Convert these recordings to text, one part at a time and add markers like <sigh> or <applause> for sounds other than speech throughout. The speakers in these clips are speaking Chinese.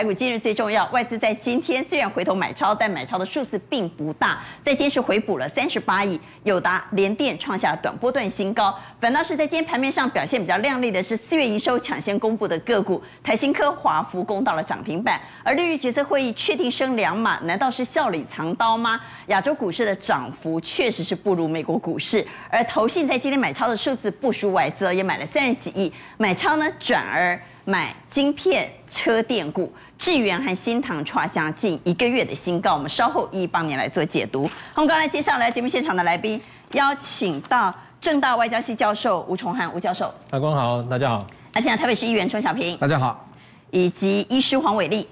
台股今日最重要，外资在今天虽然回头买超，但买超的数字并不大，在今天是回补了三十八亿，友达、联电创下短波段新高。反倒是在今天盘面上表现比较亮丽的是四月营收抢先公布的个股，台新科、华孚攻到了涨停板。而利率决策会议确定升两码，难道是笑里藏刀吗？亚洲股市的涨幅确实是不如美国股市，而投信在今天买超的数字不输外资，也买了三十几亿，买超呢转而。买晶片车电股，智源和新唐创下近一个月的新高。我们稍后一一帮您来做解读。我们刚才介绍来节目现场的来宾，邀请到正大外交系教授吴崇汉吴教授。阿光好，大家好。邀请到台北市议员陈小平，大家好。以及医师黄伟立。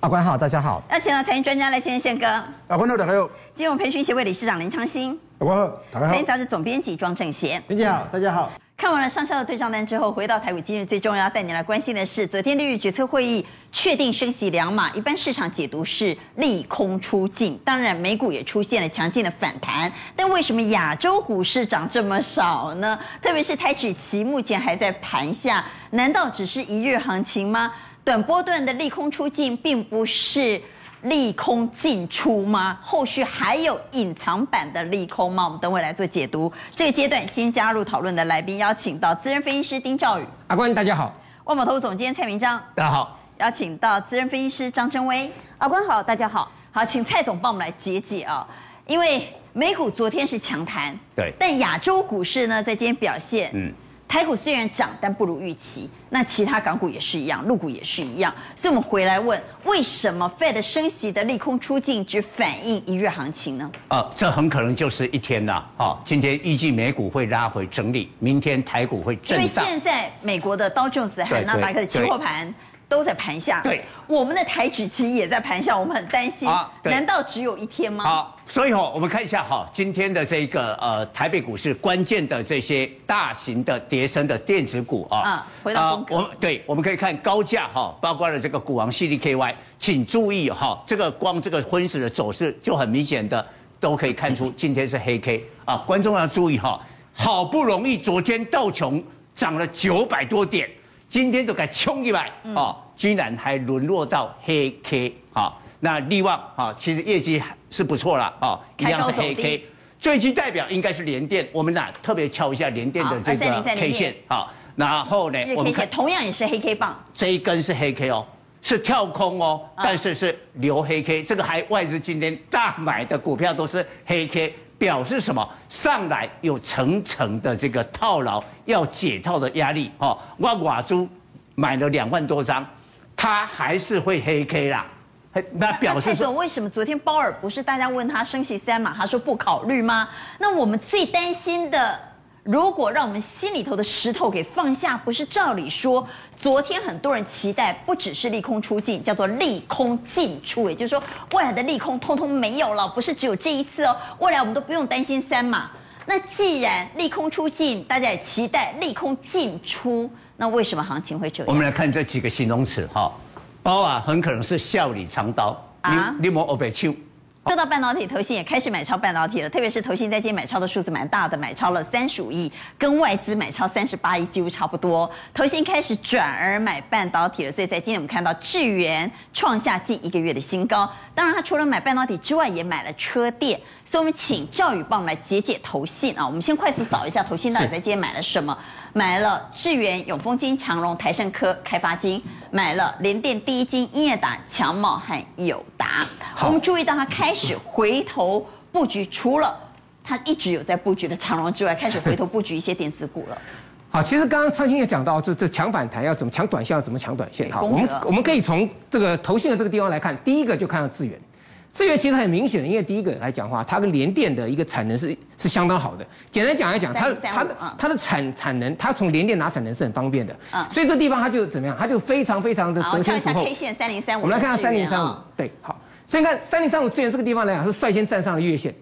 阿官好，大家好。邀请到财经专家来先生宪哥。阿光好，大家好。金融培训协会理事长林昌兴。阿光好，大家好。财经杂志总编辑庄正贤。编辑好，大家好。看完了上下的对账单之后，回到台股，今日最重要带你来关心的是，昨天利率决策会议确定升息两码，一般市场解读是利空出尽，当然美股也出现了强劲的反弹，但为什么亚洲股市涨这么少呢？特别是台指期目前还在盘下，难道只是一日行情吗？短波段的利空出尽，并不是。利空进出吗？后续还有隐藏版的利空吗？我们等会来做解读。这个阶段先加入讨论的来宾，邀请到资深分析师丁兆宇。阿关大家好。万宝投总监蔡明章。大家好。邀请到资深分析师张真威。阿关好，大家好。好，请蔡总帮我们来解解啊，因为美股昨天是强弹，对，但亚洲股市呢，在今天表现，嗯。台股虽然涨，但不如预期。那其他港股也是一样，陆股也是一样。所以，我们回来问，为什么 Fed 升息的利空出尽，只反映一日行情呢？呃，这很可能就是一天呐。哦，今天预计美股会拉回整理，明天台股会震荡。因为现在美国的刀琼斯和纳斯达克的期货盘。都在盘下，对，我们的台指期也在盘下，我们很担心，啊、难道只有一天吗？好，所以哈，我们看一下哈，今天的这个呃台北股市关键的这些大型的跌升的电子股啊，啊，回到我们对，我们可以看高价哈，包括了这个股王 CDKY，请注意哈，这个光这个昏时的走势就很明显的都可以看出今天是黑 K 啊，观众要注意哈，好不容易昨天道琼涨了九百多点。今天都该冲一百啊，居然还沦落到黑 K 啊！那力旺啊，其实业绩是不错了啊，一样是黑 K。最具代表应该是联电，我们呐特别敲一下联电的这个 K 线啊。然后呢，我们看同样也是黑 K 棒，这一根是黑 K 哦，是跳空哦，但是是留黑 K。这个还外资今天大买的股票都是黑 K。表示什么？上来有层层的这个套牢，要解套的压力哦。我寡猪买了两万多张，他还是会黑 K 啦。那表示说，蔡总为什么昨天鲍尔不是大家问他升息三嘛，他说不考虑吗？那我们最担心的。如果让我们心里头的石头给放下，不是照理说，昨天很多人期待不只是利空出尽，叫做利空尽出，也就是说未来的利空通通没有了，不是只有这一次哦，未来我们都不用担心三嘛。那既然利空出尽，大家也期待利空尽出，那为什么行情会这样？我们来看这几个形容词哈，包啊很可能是笑里藏刀啊，你莫欧北秋。说到半导体，投信也开始买超半导体了。特别是投信在今天买超的数字蛮大的，买超了三十五亿，跟外资买超三十八亿几乎差不多。投信开始转而买半导体了，所以在今天我们看到智源创下近一个月的新高。当然，它除了买半导体之外，也买了车电。所以，我们请赵宇帮我们来解解投信啊。我们先快速扫一下投信到底在今天买了什么？买了智源、永丰金、长荣、台盛科、开发金，买了联电、第一金、英业达、强茂和友达。我们注意到它开始回头布局，除了 <laughs> 他一直有在布局的长荣之外，开始回头布局一些电子股了。<laughs> 好，其实刚刚昌兴也讲到，这这抢反弹要怎么抢短线，要怎么抢短线。好，我们我们可以从这个投信的这个地方来看，第一个就看到资源。资源其实很明显的，因为第一个来讲话，它跟联电的一个产能是是相当好的。简单讲来讲，它它的它的产产能，它从联电拿产能是很方便的。嗯。所以这地方它就怎么样？它就非常非常的得天独厚。K 线三零三五。我们来看下三零三五。对，好。所以你看三零三五资源这个地方来讲，是率先站上了月线。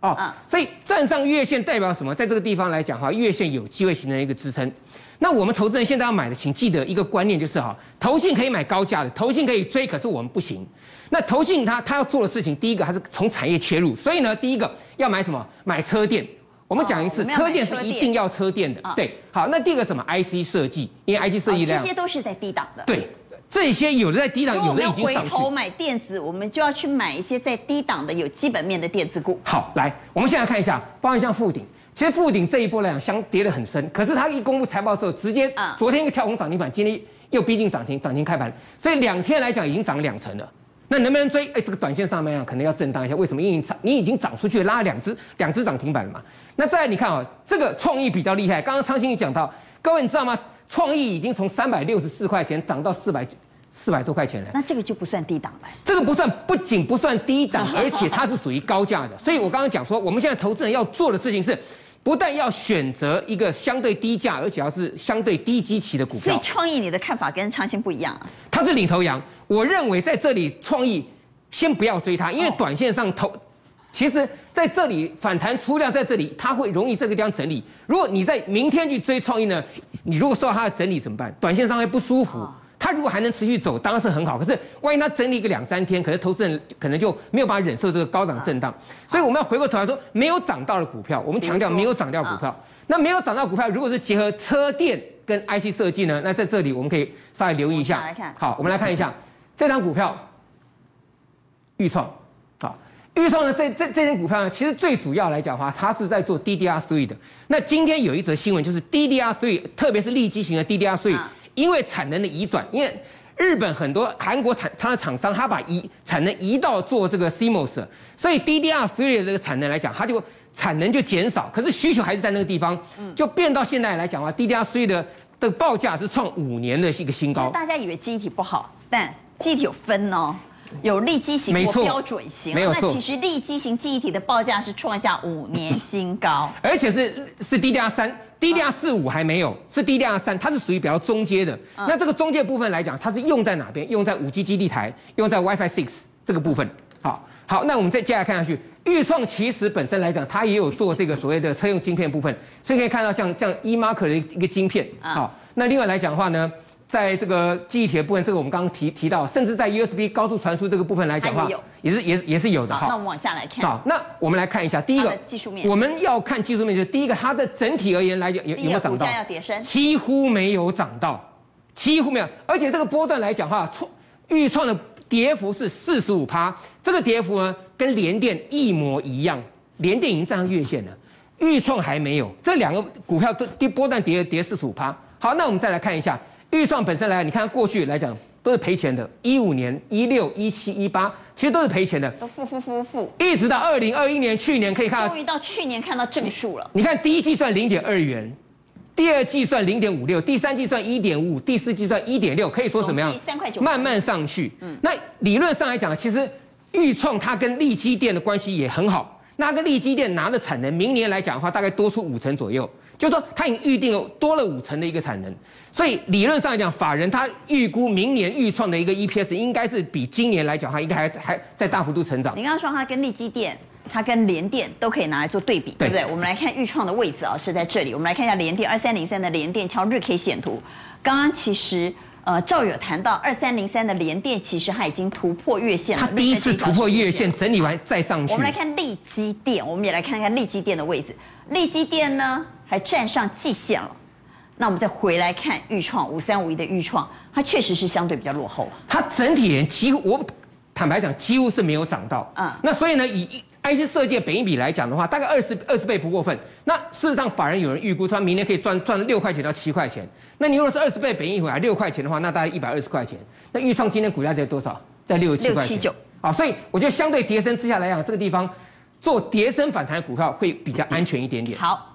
哦。嗯。所以站上月线代表什么？在这个地方来讲哈，月线有机会形成一个支撑。那我们投资人现在要买的，请记得一个观念就是哈，投信可以买高价的，投信可以追，可是我们不行。那投信他他要做的事情，第一个还是从产业切入，所以呢，第一个要买什么？买车电。我们讲一次，车电是一定要车电的。对，好，那第二个什么？IC 设计，因为 IC 设计这些都是在低档的。对，这些有的在低档，有的已经上去。回头买电子，我们就要去买一些在低档的有基本面的电子股。好，来，我们现在看一下，包含像富鼎，其实富鼎这一波来讲，相跌得很深，可是它一公布财报之后，直接昨天一个跳空涨停板，今天又逼近涨停，涨停开盘，所以两天来讲已经涨了两成了。那能不能追？哎，这个短线上面啊，可能要震荡一下。为什么？因为你涨，你已经涨出去，拉了两只两只涨停板了嘛。那再来你看啊、哦，这个创意比较厉害。刚刚昌兴也讲到，各位你知道吗？创意已经从三百六十四块钱涨到四百四百多块钱了。那这个就不算低档了。这个不算，不仅不算低档，而且它是属于高价的。所以我刚刚讲说，我们现在投资人要做的事情是，不但要选择一个相对低价，而且要是相对低基期的股票。所以创意你的看法跟昌兴不一样啊？它是领头羊，我认为在这里创意。先不要追它，因为短线上投，其实在这里反弹出量在这里，它会容易这个地方整理。如果你在明天去追创意呢，你如果受到它的整理怎么办？短线上会不舒服。它如果还能持续走，当然是很好。可是万一它整理一个两三天，可能投资人可能就没有办法忍受这个高档震荡。所以我们要回过头来说，没有涨到的股票，我们强调没有涨掉股票。那没有涨到股票，如果是结合车电跟 IC 设计呢？那在这里我们可以稍微留意一下。好，我们来看一下这张股票。预创，啊，钰创呢，这这这间股票呢，其实最主要来讲的话，它是在做 DDR3 的。那今天有一则新闻，就是 DDR3，特别是利基型的 DDR3，因为产能的移转，因为日本很多韩国产它的厂商，它把移产能移到做这个 CMOS，所以 DDR3 的这个产能来讲，它就产能就减少，可是需求还是在那个地方，就变到现在来讲的话，DDR3 的的报价是创五年的一个新高。大家以为记忆体不好，但记忆体有分哦。有利基型或标准型，没错，那其实利基型记忆体的报价是创下五年新高，<laughs> 而且是是 DDR 三，DDR 四五还没有，是 DDR 三，它是属于比较中阶的。那这个中阶部分来讲，它是用在哪边？用在五 G 基地台，用在 WiFi Six 这个部分。好，好，那我们再接下来看下去，钰创其实本身来讲，它也有做这个所谓的车用晶片部分，所以可以看到像像 eMark 的一个晶片。好，那另外来讲的话呢？在这个记忆体的部分，这个我们刚刚提提到，甚至在 USB 高速传输这个部分来讲的话，也是也是也是有的。好，那我们往下来看。好，那我们来看一下第一个技术面。我们要看技术面，就是第一个，它的整体而言来讲有有没有涨到？几乎没有涨到，几乎没有。而且这个波段来讲的话，创预创的跌幅是四十五趴，这个跌幅呢跟联电一模一样，联电已经站上月线了，预创还没有。这两个股票都跌波段跌跌四十五趴。好，那我们再来看一下。钰创本身来讲，你看过去来讲都是赔钱的，一五年、一六、一七、一八，其实都是赔钱的，都负负负负，一直到二零二一年，去年可以看到，终于到去年看到正数了。你看第一季算零点二元，第二季算零点五六，第三季算一点五五，第四季算一点六，可以说怎么样？三块九，慢慢上去。嗯，那理论上来讲，其实预创它跟利基电的关系也很好，那跟利基电拿的产能，明年来讲的话，大概多出五成左右。就是说，他已经预定了多了五成的一个产能，所以理论上来讲，法人他预估明年预创的一个 EPS 应该是比今年来讲，它应该还还在大幅度成长。你刚刚说它跟利基电、它跟联电都可以拿来做对比，对，对不对？我们来看预创的位置啊，是在这里。我们来看一下联电二三零三的联电，敲日 K 线图。刚刚其实呃，赵友谈到二三零三的联电，其实它已经突破月线了。它第一次突破月线，整理完再上去。我们来看利基电，我们也来看看利基电的位置。利基电呢？还站上季线了，那我们再回来看豫创五三五一的豫创，它确实是相对比较落后啊。它整体几乎，我坦白讲，几乎是没有涨到。嗯，那所以呢，以 IC 设计本益比来讲的话，大概二十二十倍不过分。那事实上，法人有人预估，他明年可以赚赚六块钱到七块钱。那你如果是二十倍本益比还六块钱的话，那大概一百二十块钱。那豫创今天股价在多少？在六十七块九。啊，所以我觉得相对跌升之下来讲，这个地方做跌升反弹的股票会比较安全一点点。好。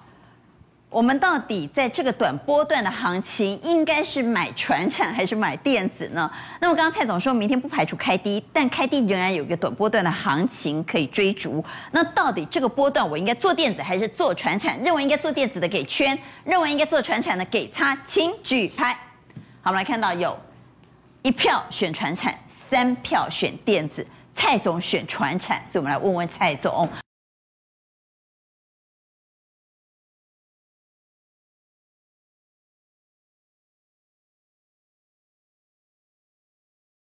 我们到底在这个短波段的行情，应该是买船产还是买电子呢？那么刚刚蔡总说明天不排除开低，但开低仍然有一个短波段的行情可以追逐。那到底这个波段我应该做电子还是做船产？认为应该做电子的给圈，认为应该做船产的给叉，请举牌。好，我们来看到有一票选船产，三票选电子，蔡总选船产，所以我们来问问蔡总。